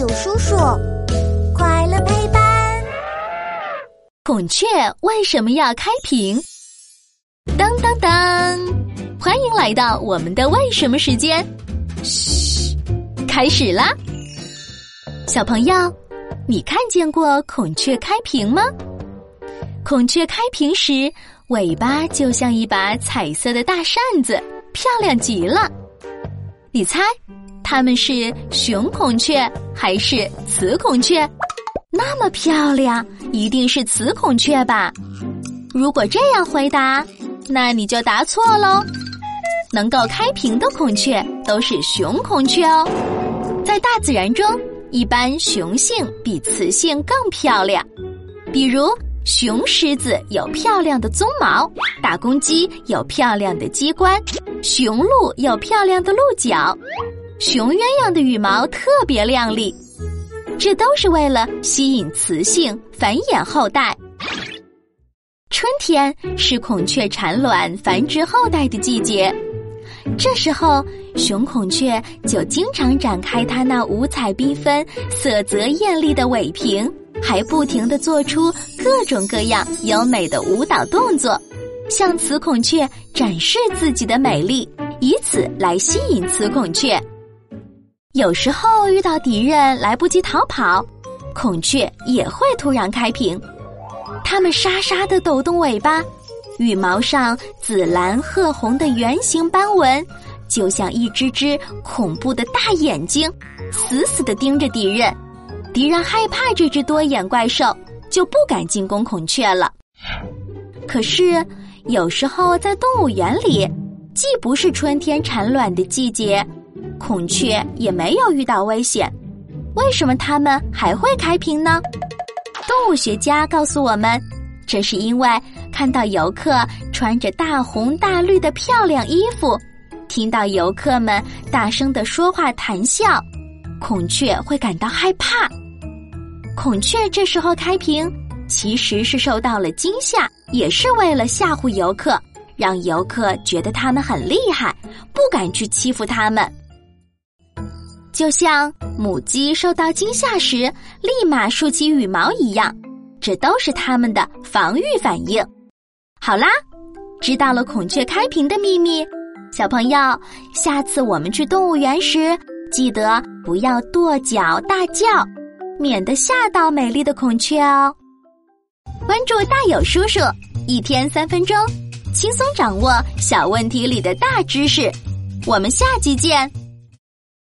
有叔叔，快乐陪伴。孔雀为什么要开屏？当当当！欢迎来到我们的为什么时间。嘘，开始啦！小朋友，你看见过孔雀开屏吗？孔雀开屏时，尾巴就像一把彩色的大扇子，漂亮极了。你猜？它们是雄孔雀还是雌孔雀？那么漂亮，一定是雌孔雀吧？如果这样回答，那你就答错喽。能够开屏的孔雀都是雄孔雀哦。在大自然中，一般雄性比雌性更漂亮。比如，雄狮子有漂亮的鬃毛，大公鸡有漂亮的鸡冠，雄鹿有漂亮的鹿角。雄鸳鸯的羽毛特别亮丽，这都是为了吸引雌性繁衍后代。春天是孔雀产卵、繁殖后代的季节，这时候雄孔雀就经常展开它那五彩缤纷、色泽艳丽的尾屏，还不停地做出各种各样优美的舞蹈动作，向雌孔雀展示自己的美丽，以此来吸引雌孔雀。有时候遇到敌人来不及逃跑，孔雀也会突然开屏，它们沙沙的抖动尾巴，羽毛上紫蓝褐红的圆形斑纹，就像一只只恐怖的大眼睛，死死的盯着敌人。敌人害怕这只多眼怪兽，就不敢进攻孔雀了。可是有时候在动物园里，既不是春天产卵的季节。孔雀也没有遇到危险，为什么它们还会开屏呢？动物学家告诉我们，这是因为看到游客穿着大红大绿的漂亮衣服，听到游客们大声的说话谈笑，孔雀会感到害怕。孔雀这时候开屏，其实是受到了惊吓，也是为了吓唬游客，让游客觉得它们很厉害，不敢去欺负它们。就像母鸡受到惊吓时立马竖起羽毛一样，这都是它们的防御反应。好啦，知道了孔雀开屏的秘密，小朋友，下次我们去动物园时，记得不要跺脚大叫，免得吓到美丽的孔雀哦。关注大有叔叔，一天三分钟，轻松掌握小问题里的大知识。我们下期见。